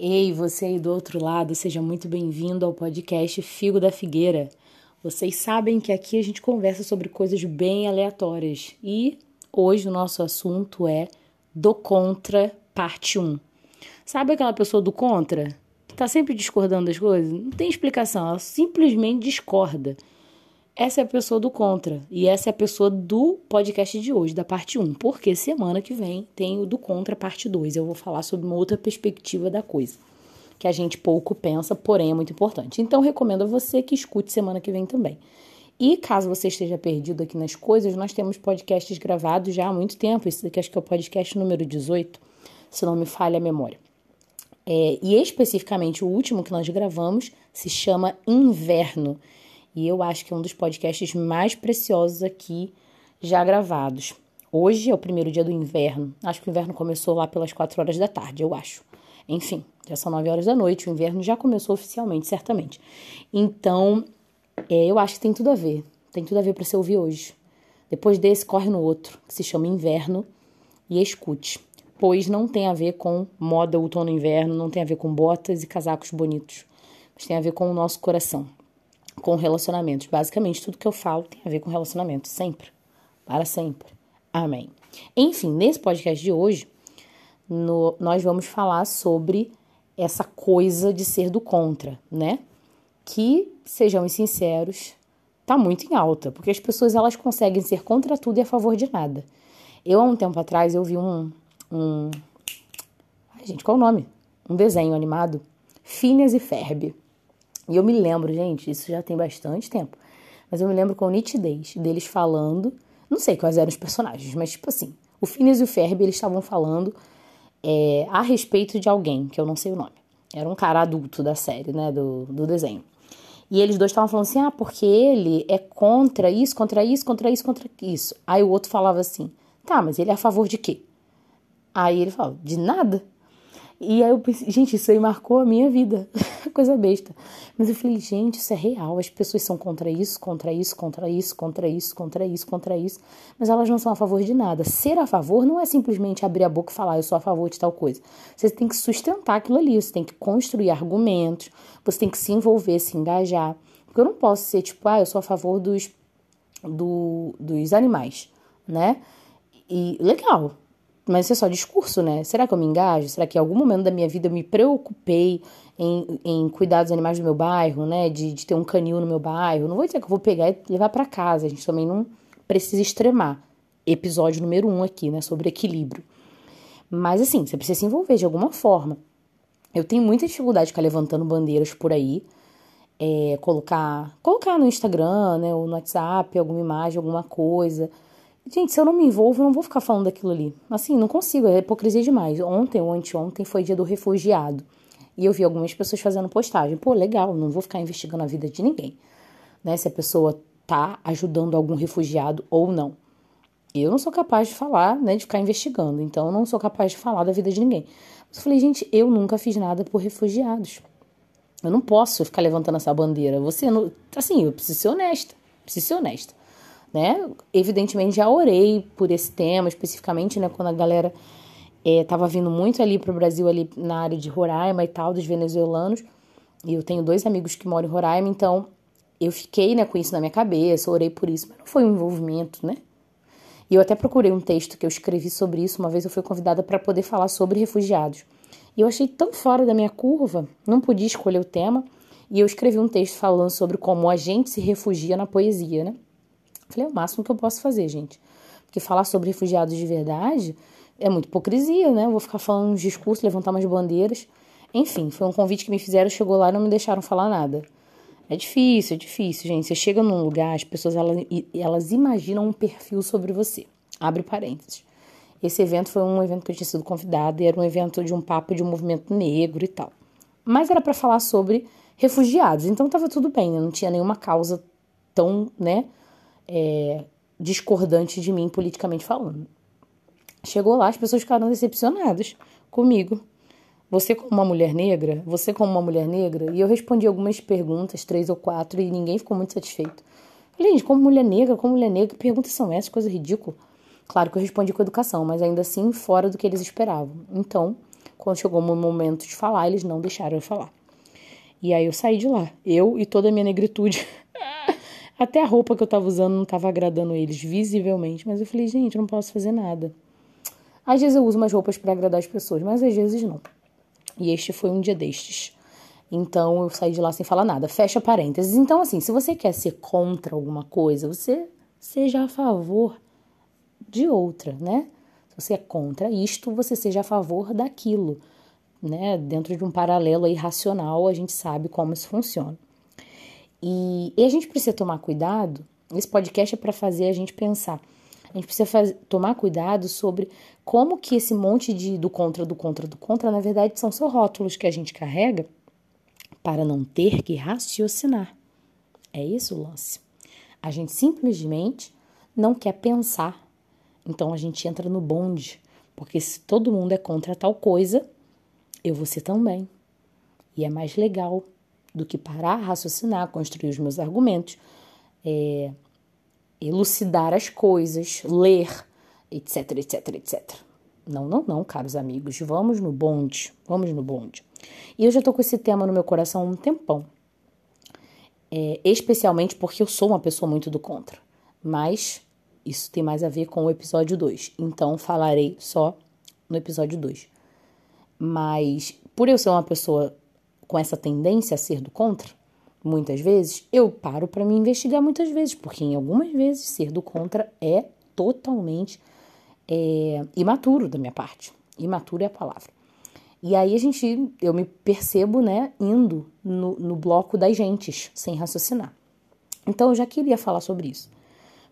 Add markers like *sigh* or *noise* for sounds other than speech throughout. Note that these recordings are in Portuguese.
Ei, você aí do outro lado, seja muito bem-vindo ao podcast Figo da Figueira. Vocês sabem que aqui a gente conversa sobre coisas bem aleatórias e hoje o nosso assunto é do contra, parte 1. Sabe aquela pessoa do contra? Que tá sempre discordando das coisas? Não tem explicação, ela simplesmente discorda. Essa é a pessoa do contra e essa é a pessoa do podcast de hoje, da parte 1, porque semana que vem tem o do contra, parte 2. Eu vou falar sobre uma outra perspectiva da coisa, que a gente pouco pensa, porém é muito importante. Então recomendo a você que escute semana que vem também. E caso você esteja perdido aqui nas coisas, nós temos podcasts gravados já há muito tempo. Esse daqui acho que é o podcast número 18, se não me falha a memória. É, e especificamente o último que nós gravamos se chama Inverno e eu acho que é um dos podcasts mais preciosos aqui já gravados. Hoje é o primeiro dia do inverno. Acho que o inverno começou lá pelas 4 horas da tarde, eu acho. Enfim, já são 9 horas da noite, o inverno já começou oficialmente, certamente. Então, é, eu acho que tem tudo a ver. Tem tudo a ver para você ouvir hoje. Depois desse, corre no outro, que se chama Inverno, e escute. Pois não tem a ver com moda outono inverno, não tem a ver com botas e casacos bonitos, mas tem a ver com o nosso coração com relacionamentos. Basicamente, tudo que eu falo tem a ver com relacionamentos, sempre. Para sempre. Amém. Enfim, nesse podcast de hoje, no, nós vamos falar sobre essa coisa de ser do contra, né? Que, sejamos sinceros, tá muito em alta, porque as pessoas elas conseguem ser contra tudo e a favor de nada. Eu, há um tempo atrás, eu vi um. um... Ai, gente, qual o nome? Um desenho animado. Phineas e Ferb. E eu me lembro, gente, isso já tem bastante tempo, mas eu me lembro com nitidez deles falando, não sei quais eram os personagens, mas tipo assim, o Phineas e o Ferb, eles estavam falando é, a respeito de alguém, que eu não sei o nome. Era um cara adulto da série, né, do, do desenho. E eles dois estavam falando assim, ah, porque ele é contra isso, contra isso, contra isso, contra isso. Aí o outro falava assim, tá, mas ele é a favor de quê? Aí ele falava, de nada. E aí eu pensei, gente, isso aí marcou a minha vida. *laughs* Coisa besta. Mas eu falei, gente, isso é real. As pessoas são contra isso, contra isso, contra isso, contra isso, contra isso, contra isso. Mas elas não são a favor de nada. Ser a favor não é simplesmente abrir a boca e falar, eu sou a favor de tal coisa. Você tem que sustentar aquilo ali, você tem que construir argumentos, você tem que se envolver, se engajar. Porque eu não posso ser tipo, ah, eu sou a favor dos, do, dos animais, né? E legal, mas isso é só discurso, né? Será que eu me engajo? Será que em algum momento da minha vida eu me preocupei em, em cuidar dos animais do meu bairro, né? De, de ter um canil no meu bairro? Não vou dizer que eu vou pegar e levar para casa. A gente também não precisa extremar. Episódio número um aqui, né? Sobre equilíbrio. Mas assim, você precisa se envolver de alguma forma. Eu tenho muita dificuldade de ficar levantando bandeiras por aí. É, colocar, colocar no Instagram, né? Ou no WhatsApp, alguma imagem, alguma coisa Gente, se eu não me envolvo, eu não vou ficar falando daquilo ali. Assim, não consigo, é hipocrisia demais. Ontem ou anteontem foi dia do refugiado. E eu vi algumas pessoas fazendo postagem. Pô, legal, não vou ficar investigando a vida de ninguém. Né? Se a pessoa tá ajudando algum refugiado ou não. Eu não sou capaz de falar, né, de ficar investigando. Então, eu não sou capaz de falar da vida de ninguém. Eu falei, gente, eu nunca fiz nada por refugiados. Eu não posso ficar levantando essa bandeira. Você não. Assim, eu preciso ser honesta. Preciso ser honesta né? Evidentemente já orei por esse tema, especificamente, né, quando a galera estava é, vindo muito ali para o Brasil, ali na área de Roraima e tal, dos venezuelanos. E eu tenho dois amigos que moram em Roraima, então eu fiquei, né, com isso na minha cabeça, orei por isso, mas não foi um envolvimento, né? E eu até procurei um texto que eu escrevi sobre isso, uma vez eu fui convidada para poder falar sobre refugiados. E eu achei tão fora da minha curva, não podia escolher o tema, e eu escrevi um texto falando sobre como a gente se refugia na poesia, né? Falei, é o máximo que eu posso fazer, gente. Porque falar sobre refugiados de verdade é muito hipocrisia, né? Eu vou ficar falando uns discursos, levantar umas bandeiras. Enfim, foi um convite que me fizeram, chegou lá e não me deixaram falar nada. É difícil, é difícil, gente. Você chega num lugar, as pessoas elas, elas imaginam um perfil sobre você. Abre parênteses. Esse evento foi um evento que eu tinha sido convidada e era um evento de um papo de um movimento negro e tal. Mas era para falar sobre refugiados, então tava tudo bem, não tinha nenhuma causa tão, né, é, discordante de mim politicamente falando. Chegou lá, as pessoas ficaram decepcionadas comigo. Você como uma mulher negra, você como uma mulher negra, e eu respondi algumas perguntas, três ou quatro, e ninguém ficou muito satisfeito. Falei, gente, como mulher negra, como mulher negra, que perguntas são essas? Coisa ridícula. Claro que eu respondi com educação, mas ainda assim fora do que eles esperavam. Então, Quando chegou o momento de falar, eles não deixaram eu falar. E aí eu saí de lá, eu e toda a minha negritude. *laughs* Até a roupa que eu tava usando não tava agradando eles visivelmente, mas eu falei, gente, eu não posso fazer nada. Às vezes eu uso umas roupas para agradar as pessoas, mas às vezes não. E este foi um dia destes. Então eu saí de lá sem falar nada. Fecha parênteses. Então, assim, se você quer ser contra alguma coisa, você seja a favor de outra, né? Se você é contra isto, você seja a favor daquilo, né? Dentro de um paralelo aí racional, a gente sabe como isso funciona. E, e a gente precisa tomar cuidado. Esse podcast é para fazer a gente pensar. A gente precisa faz, tomar cuidado sobre como que esse monte de do contra, do contra, do contra, na verdade, são só rótulos que a gente carrega para não ter que raciocinar. É isso o lance. A gente simplesmente não quer pensar. Então a gente entra no bonde, porque se todo mundo é contra tal coisa, eu vou ser também. E é mais legal do que parar, raciocinar, construir os meus argumentos, é, elucidar as coisas, ler, etc, etc, etc. Não, não, não, caros amigos, vamos no bonde, vamos no bonde. E eu já tô com esse tema no meu coração há um tempão. É, especialmente porque eu sou uma pessoa muito do contra. Mas isso tem mais a ver com o episódio 2. Então falarei só no episódio 2. Mas por eu ser uma pessoa com essa tendência a ser do contra, muitas vezes, eu paro para me investigar muitas vezes, porque em algumas vezes ser do contra é totalmente é, imaturo da minha parte. Imaturo é a palavra. E aí a gente, eu me percebo, né, indo no, no bloco das gentes, sem raciocinar. Então eu já queria falar sobre isso,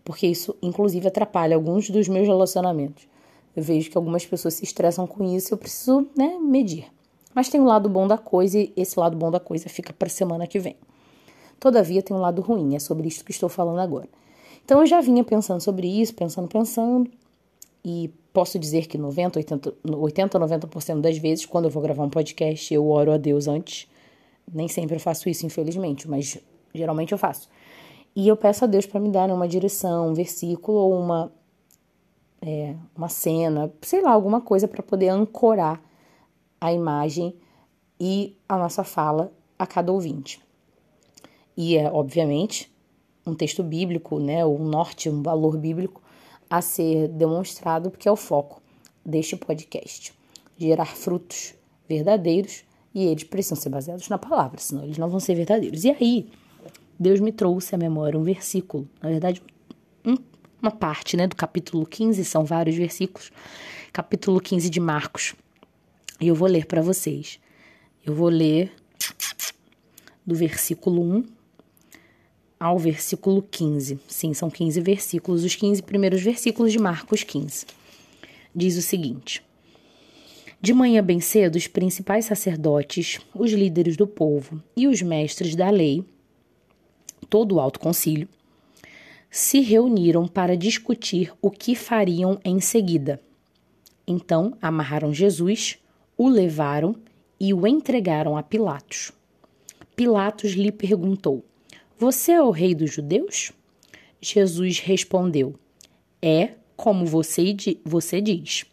porque isso inclusive atrapalha alguns dos meus relacionamentos. Eu vejo que algumas pessoas se estressam com isso, eu preciso, né, medir. Mas tem um lado bom da coisa e esse lado bom da coisa fica para semana que vem. Todavia tem um lado ruim, é sobre isso que estou falando agora. Então eu já vinha pensando sobre isso, pensando, pensando, e posso dizer que 90, 80, 80 90% das vezes, quando eu vou gravar um podcast, eu oro a Deus antes. Nem sempre eu faço isso, infelizmente, mas geralmente eu faço. E eu peço a Deus para me dar uma direção, um versículo ou uma, é, uma cena, sei lá, alguma coisa para poder ancorar a imagem e a nossa fala a cada ouvinte. E é, obviamente, um texto bíblico, né, um norte, um valor bíblico a ser demonstrado, porque é o foco deste podcast. Gerar frutos verdadeiros e eles precisam ser baseados na palavra, senão eles não vão ser verdadeiros. E aí, Deus me trouxe à memória um versículo, na verdade, um, uma parte né, do capítulo 15, são vários versículos, capítulo 15 de Marcos. E eu vou ler para vocês. Eu vou ler do versículo 1 ao versículo 15. Sim, são 15 versículos, os 15 primeiros versículos de Marcos 15. Diz o seguinte: De manhã bem cedo, os principais sacerdotes, os líderes do povo e os mestres da lei, todo o alto concílio, se reuniram para discutir o que fariam em seguida. Então amarraram Jesus, o levaram e o entregaram a Pilatos. Pilatos lhe perguntou: você é o rei dos judeus? Jesus respondeu: É como você, você diz.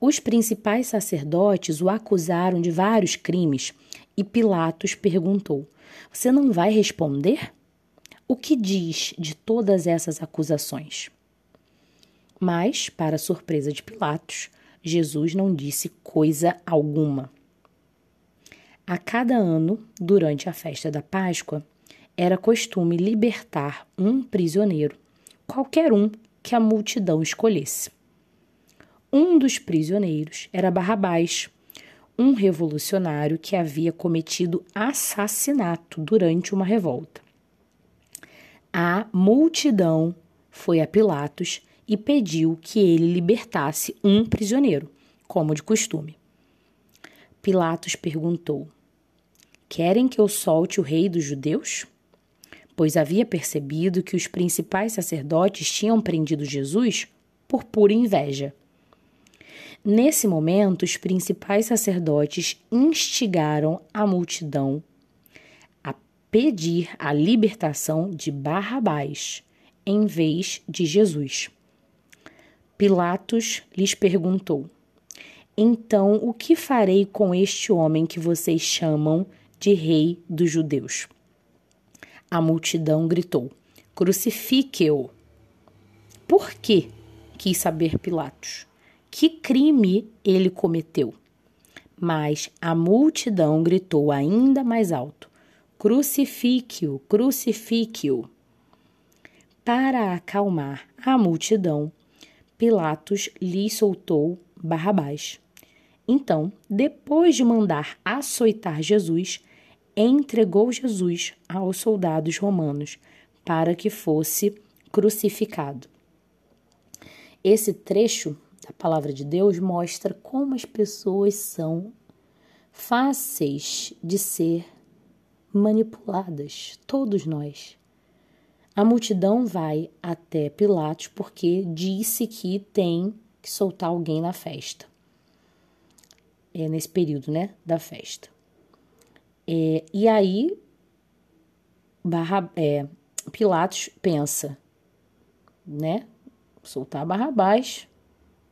Os principais sacerdotes o acusaram de vários crimes e Pilatos perguntou: Você não vai responder? O que diz de todas essas acusações? Mas, para surpresa de Pilatos, Jesus não disse coisa alguma. A cada ano, durante a festa da Páscoa, era costume libertar um prisioneiro, qualquer um que a multidão escolhesse. Um dos prisioneiros era Barrabás, um revolucionário que havia cometido assassinato durante uma revolta. A multidão foi a Pilatos e pediu que ele libertasse um prisioneiro, como de costume. Pilatos perguntou: Querem que eu solte o rei dos judeus? Pois havia percebido que os principais sacerdotes tinham prendido Jesus por pura inveja. Nesse momento, os principais sacerdotes instigaram a multidão a pedir a libertação de Barrabás em vez de Jesus. Pilatos lhes perguntou: Então, o que farei com este homem que vocês chamam de rei dos judeus? A multidão gritou: Crucifique-o. Por quê? quis saber Pilatos. Que crime ele cometeu? Mas a multidão gritou ainda mais alto: Crucifique-o, crucifique-o. Para acalmar a multidão, Pilatos lhe soltou Barrabás. Então, depois de mandar açoitar Jesus, entregou Jesus aos soldados romanos para que fosse crucificado. Esse trecho da palavra de Deus mostra como as pessoas são fáceis de ser manipuladas, todos nós. A multidão vai até Pilatos porque disse que tem que soltar alguém na festa é, nesse período, né, da festa. É, e aí, Barra, é, Pilatos pensa, né, soltar Barrabás.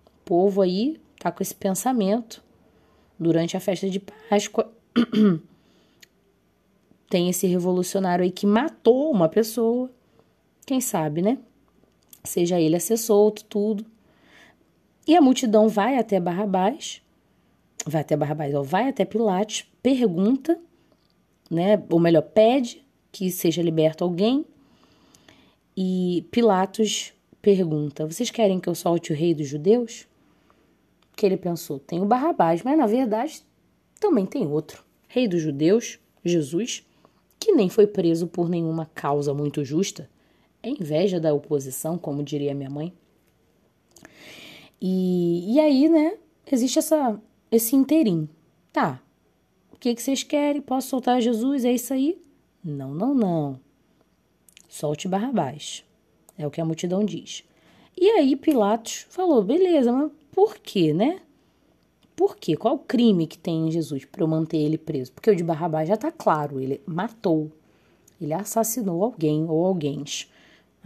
O povo aí tá com esse pensamento. Durante a festa de Páscoa, *clears throat* tem esse revolucionário aí que matou uma pessoa. Quem sabe, né? Seja ele a ser solto, tudo. E a multidão vai até Barrabás vai até Barrabás, ou vai até Pilatos, pergunta, né, ou melhor, pede que seja liberto alguém. E Pilatos pergunta: Vocês querem que eu solte o rei dos judeus? Que ele pensou: tem o Barrabás, mas na verdade também tem outro. Rei dos judeus, Jesus, que nem foi preso por nenhuma causa muito justa. É inveja da oposição, como diria minha mãe. E, e aí, né, existe essa esse interim. Tá. O que, que vocês querem? Posso soltar Jesus? É isso aí? Não, não, não. Solte Barrabás. É o que a multidão diz. E aí Pilatos falou: beleza, mas por quê, né? Por quê? Qual o crime que tem em Jesus para eu manter ele preso? Porque o de Barrabás já está claro, ele matou, ele assassinou alguém ou alguém.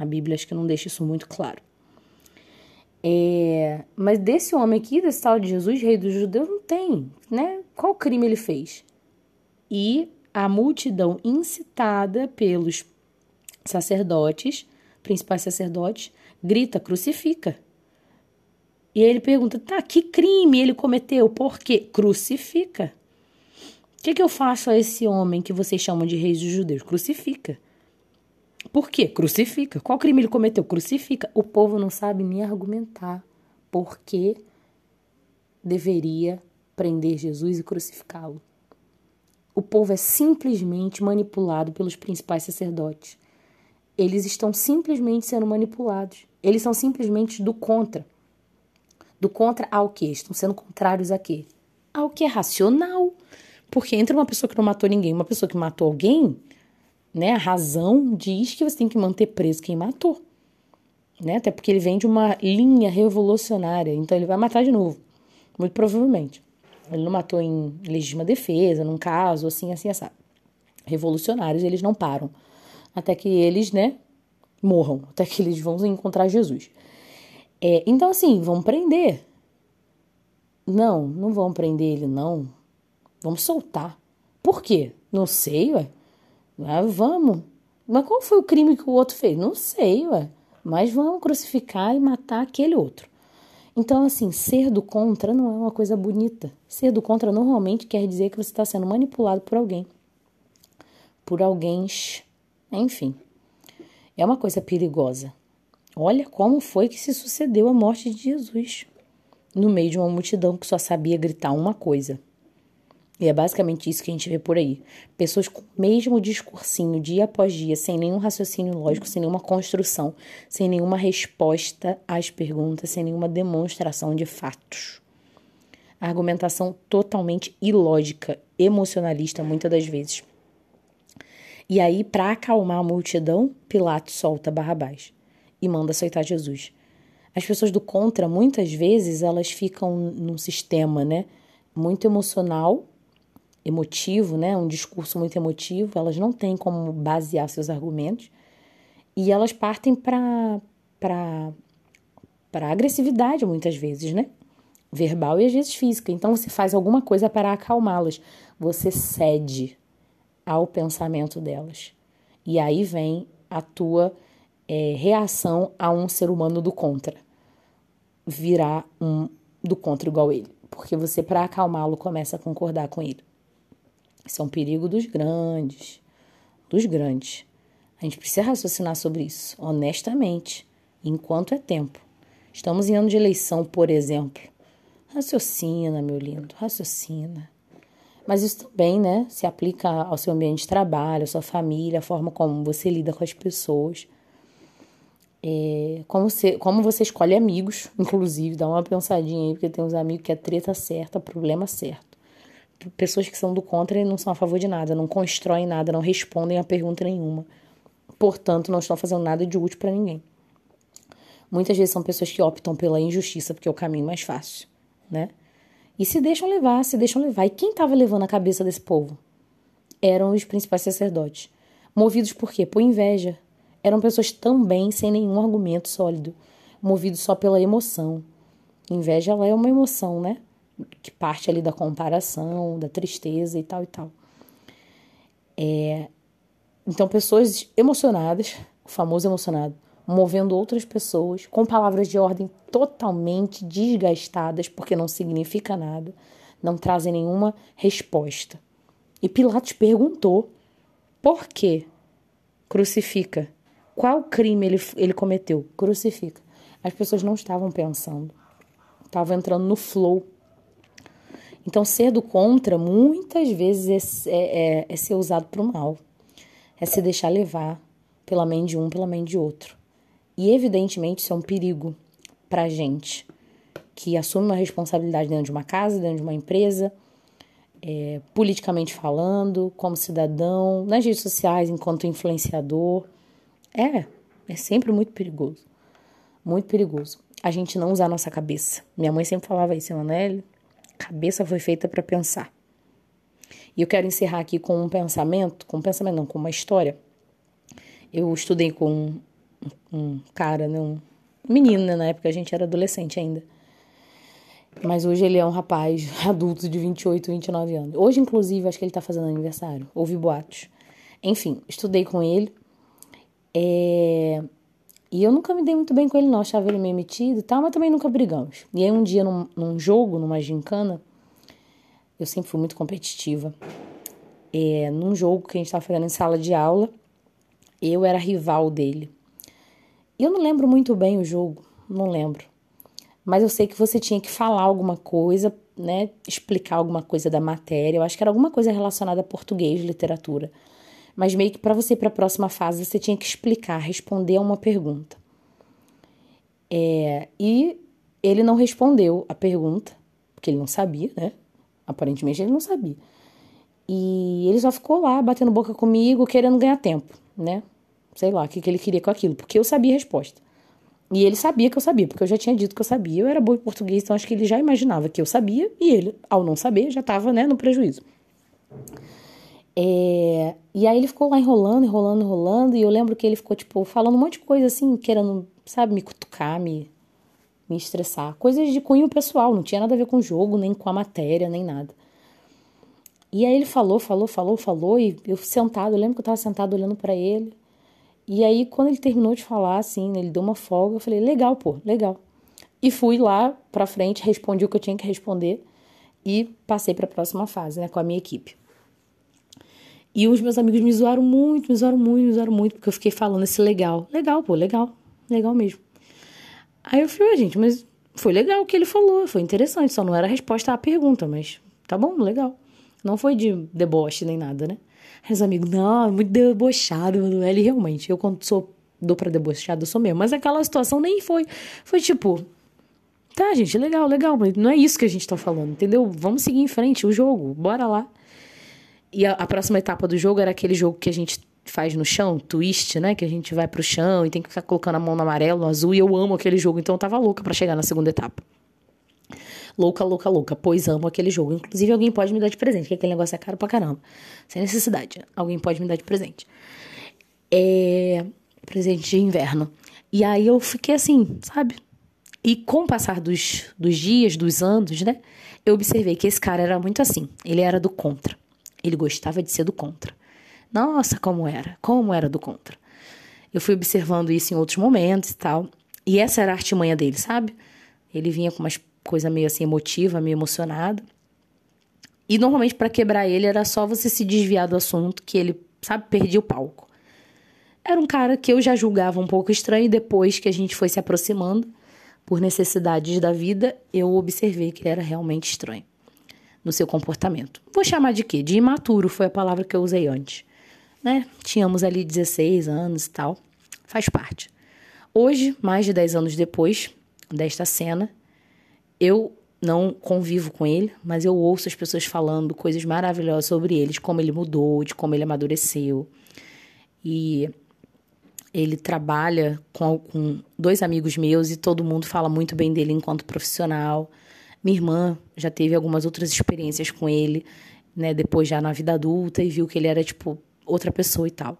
A Bíblia acho que não deixa isso muito claro. É, mas desse homem aqui, desse tal de Jesus, rei dos judeus, não tem, né? Qual crime ele fez? E a multidão incitada pelos sacerdotes, principais sacerdotes, grita, crucifica. E ele pergunta, tá, que crime ele cometeu? Por quê? Crucifica. O que, que eu faço a esse homem que vocês chamam de rei dos judeus? Crucifica. Por quê? Crucifica. Qual crime ele cometeu? Crucifica. O povo não sabe nem argumentar por que deveria prender Jesus e crucificá-lo. O povo é simplesmente manipulado pelos principais sacerdotes. Eles estão simplesmente sendo manipulados. Eles são simplesmente do contra. Do contra ao quê? Estão sendo contrários a quê? Ao que é racional. Porque entre uma pessoa que não matou ninguém e uma pessoa que matou alguém, né? A razão diz que você tem que manter preso quem matou. Né? Até porque ele vem de uma linha revolucionária, então ele vai matar de novo, muito provavelmente. Ele não matou em legítima defesa, num caso assim, assim, assim. Revolucionários, eles não param até que eles, né, morram, até que eles vão encontrar Jesus. É, então, assim, vão prender. Não, não vão prender ele, não. Vamos soltar. Por quê? Não sei, ué. Ah, vamos. Mas qual foi o crime que o outro fez? Não sei, ué. Mas vamos crucificar e matar aquele outro. Então, assim, ser do contra não é uma coisa bonita. Ser do contra normalmente quer dizer que você está sendo manipulado por alguém. Por alguém. Enfim. É uma coisa perigosa. Olha como foi que se sucedeu a morte de Jesus. No meio de uma multidão que só sabia gritar uma coisa: e é basicamente isso que a gente vê por aí. Pessoas com o mesmo discursinho dia após dia, sem nenhum raciocínio lógico, sem nenhuma construção, sem nenhuma resposta às perguntas, sem nenhuma demonstração de fatos. Argumentação totalmente ilógica, emocionalista, muitas das vezes. E aí, para acalmar a multidão, Pilatos solta Barrabás e manda aceitar Jesus. As pessoas do contra, muitas vezes, elas ficam num sistema, né? Muito emocional emotivo, né, um discurso muito emotivo, elas não têm como basear seus argumentos e elas partem para para agressividade muitas vezes, né? verbal e às vezes física. Então você faz alguma coisa para acalmá-las. Você cede ao pensamento delas. E aí vem a tua é, reação a um ser humano do contra. Virar um do contra igual ele. Porque você, para acalmá-lo, começa a concordar com ele. Isso é um perigo dos grandes. Dos grandes. A gente precisa raciocinar sobre isso, honestamente, enquanto é tempo. Estamos em ano de eleição, por exemplo. Raciocina, meu lindo, raciocina. Mas isso também, né, se aplica ao seu ambiente de trabalho, à sua família, a forma como você lida com as pessoas. É, como, você, como você escolhe amigos, *laughs* inclusive, dá uma pensadinha aí, porque tem uns amigos que é treta certa, problema certo. Pessoas que são do contra e não são a favor de nada, não constroem nada, não respondem a pergunta nenhuma portanto, não estão fazendo nada de útil para ninguém. Muitas vezes são pessoas que optam pela injustiça porque é o caminho mais fácil, né? E se deixam levar, se deixam levar. E quem estava levando a cabeça desse povo? Eram os principais sacerdotes. Movidos por quê? Por inveja. Eram pessoas também sem nenhum argumento sólido, movidos só pela emoção. Inveja ela é uma emoção, né? Que parte ali da comparação, da tristeza e tal e tal. É, então, pessoas emocionadas, o famoso emocionado, movendo outras pessoas com palavras de ordem totalmente desgastadas, porque não significa nada, não trazem nenhuma resposta. E Pilatos perguntou: por quê? Crucifica. Qual crime ele, ele cometeu? Crucifica. As pessoas não estavam pensando, estavam entrando no flow. Então, ser do contra muitas vezes é, é, é ser usado para o mal é se deixar levar pela mente de um, pela mente de outro. E evidentemente isso é um perigo para a gente que assume uma responsabilidade dentro de uma casa, dentro de uma empresa, é, politicamente falando, como cidadão, nas redes sociais, enquanto influenciador. É, é sempre muito perigoso. Muito perigoso. A gente não usar a nossa cabeça. Minha mãe sempre falava isso, Emanuele. Cabeça foi feita para pensar. E eu quero encerrar aqui com um pensamento, com um pensamento não, com uma história. Eu estudei com um, um cara, né, um menino, né, na época a gente era adolescente ainda. Mas hoje ele é um rapaz *laughs* adulto de 28, 29 anos. Hoje, inclusive, acho que ele tá fazendo aniversário. Houve boatos. Enfim, estudei com ele. É... E eu nunca me dei muito bem com ele, não. Achava ele meio metido e tal, mas também nunca brigamos. E aí, um dia, num, num jogo, numa gincana, eu sempre fui muito competitiva. É, num jogo que a gente estava fazendo em sala de aula, eu era rival dele. Eu não lembro muito bem o jogo, não lembro. Mas eu sei que você tinha que falar alguma coisa, né? Explicar alguma coisa da matéria. Eu acho que era alguma coisa relacionada a português, literatura. Mas meio que para você ir para a próxima fase, você tinha que explicar, responder a uma pergunta. É, e ele não respondeu a pergunta, porque ele não sabia, né? Aparentemente ele não sabia. E ele só ficou lá batendo boca comigo, querendo ganhar tempo, né? Sei lá o que, que ele queria com aquilo, porque eu sabia a resposta. E ele sabia que eu sabia, porque eu já tinha dito que eu sabia. Eu era boa em português, então acho que ele já imaginava que eu sabia, e ele, ao não saber, já estava né, no prejuízo. É... E aí ele ficou lá enrolando, enrolando, enrolando, e eu lembro que ele ficou, tipo, falando um monte de coisa assim, querendo, sabe, me cutucar, me me estressar. Coisas de cunho pessoal, não tinha nada a ver com o jogo, nem com a matéria, nem nada. E aí ele falou, falou, falou, falou, e eu sentado, eu lembro que eu tava sentado olhando para ele. E aí, quando ele terminou de falar, assim, ele deu uma folga, eu falei, legal, pô, legal. E fui lá pra frente, respondi o que eu tinha que responder e passei para a próxima fase, né, com a minha equipe. E os meus amigos me zoaram muito, me zoaram muito, me zoaram muito, porque eu fiquei falando esse legal. Legal, pô, legal, legal mesmo. Aí eu falei, gente, mas foi legal o que ele falou, foi interessante, só não era a resposta à pergunta, mas tá bom, legal. Não foi de deboche nem nada, né? Aí os amigos, não, é muito debochado, Ele realmente, eu quando sou, dou pra debochado, eu sou mesmo. Mas aquela situação nem foi. Foi tipo, tá, gente, legal, legal, mas não é isso que a gente tá falando, entendeu? Vamos seguir em frente, o jogo, bora lá. E a, a próxima etapa do jogo era aquele jogo que a gente faz no chão, twist, né? Que a gente vai pro chão e tem que ficar colocando a mão no amarelo, no azul. E eu amo aquele jogo, então eu tava louca para chegar na segunda etapa. Louca, louca, louca, pois amo aquele jogo. Inclusive, alguém pode me dar de presente, que aquele negócio é caro pra caramba. Sem necessidade. Alguém pode me dar de presente. É. Presente de inverno. E aí eu fiquei assim, sabe? E com o passar dos, dos dias, dos anos, né? Eu observei que esse cara era muito assim. Ele era do contra. Ele gostava de ser do contra. Nossa, como era, como era do contra. Eu fui observando isso em outros momentos e tal. E essa era a artimanha dele, sabe? Ele vinha com umas coisa meio assim emotiva, meio emocionado. E normalmente para quebrar ele era só você se desviar do assunto que ele, sabe, perdia o palco. Era um cara que eu já julgava um pouco estranho e depois que a gente foi se aproximando por necessidades da vida, eu observei que ele era realmente estranho no seu comportamento. Vou chamar de quê? De imaturo foi a palavra que eu usei antes né? Tínhamos ali 16 anos e tal. Faz parte. Hoje, mais de 10 anos depois desta cena, eu não convivo com ele, mas eu ouço as pessoas falando coisas maravilhosas sobre ele, de como ele mudou, de como ele amadureceu. E ele trabalha com, com dois amigos meus e todo mundo fala muito bem dele enquanto profissional. Minha irmã já teve algumas outras experiências com ele, né, depois já na vida adulta e viu que ele era tipo outra pessoa e tal.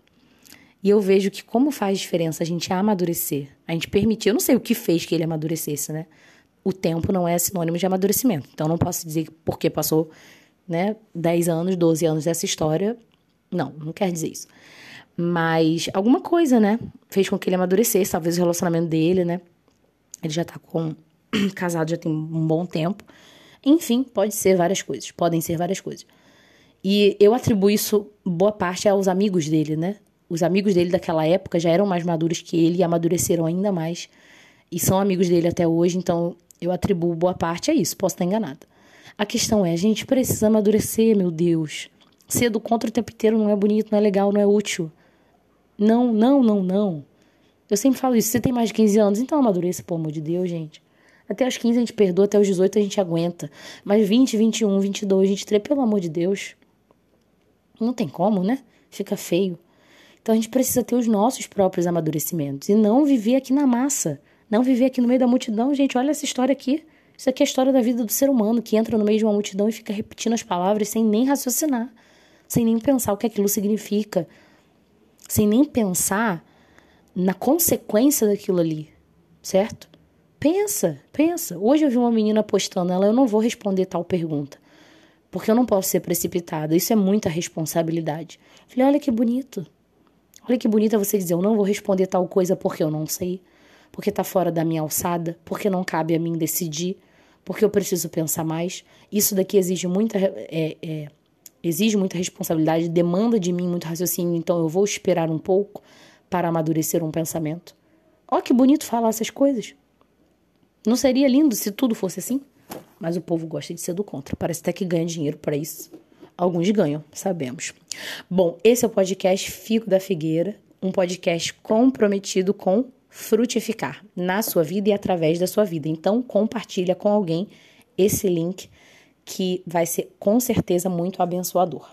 E eu vejo que como faz diferença a gente amadurecer, a gente permitir, eu não sei o que fez que ele amadurecesse, né? O tempo não é sinônimo de amadurecimento. Então não posso dizer que porque passou, né, 10 anos, 12 anos dessa história, não, não quer dizer isso. Mas alguma coisa, né, fez com que ele amadurecesse, talvez o relacionamento dele, né? Ele já tá com *clears throat* casado já tem um bom tempo. Enfim, pode ser várias coisas, podem ser várias coisas. E eu atribuo isso, boa parte, aos amigos dele, né? Os amigos dele daquela época já eram mais maduros que ele e amadureceram ainda mais. E são amigos dele até hoje, então eu atribuo boa parte a isso. Posso estar enganada. A questão é, a gente precisa amadurecer, meu Deus. Ser do contra o tempo inteiro não é bonito, não é legal, não é útil. Não, não, não, não. Eu sempre falo isso. Você tem mais de 15 anos, então amadureça, pelo amor de Deus, gente. Até os 15 a gente perdoa, até os 18 a gente aguenta. Mas 20, 21, 22, 23, pelo amor de Deus. Não tem como, né? Fica feio. Então a gente precisa ter os nossos próprios amadurecimentos e não viver aqui na massa, não viver aqui no meio da multidão. Gente, olha essa história aqui. Isso aqui é a história da vida do ser humano que entra no meio de uma multidão e fica repetindo as palavras sem nem raciocinar, sem nem pensar o que aquilo significa, sem nem pensar na consequência daquilo ali, certo? Pensa, pensa. Hoje eu vi uma menina postando ela, eu não vou responder tal pergunta porque eu não posso ser precipitada. Isso é muita responsabilidade. Falei, olha que bonito. Olha que bonito você dizer, eu não vou responder tal coisa porque eu não sei, porque tá fora da minha alçada, porque não cabe a mim decidir, porque eu preciso pensar mais. Isso daqui exige muita, é, é, exige muita responsabilidade, demanda de mim muito raciocínio, então eu vou esperar um pouco para amadurecer um pensamento. Olha que bonito falar essas coisas. Não seria lindo se tudo fosse assim? Mas o povo gosta de ser do contra. Parece até que ganha dinheiro para isso. Alguns ganham, sabemos. Bom, esse é o podcast Fico da Figueira, um podcast comprometido com frutificar na sua vida e através da sua vida. Então, compartilha com alguém esse link que vai ser com certeza muito abençoador.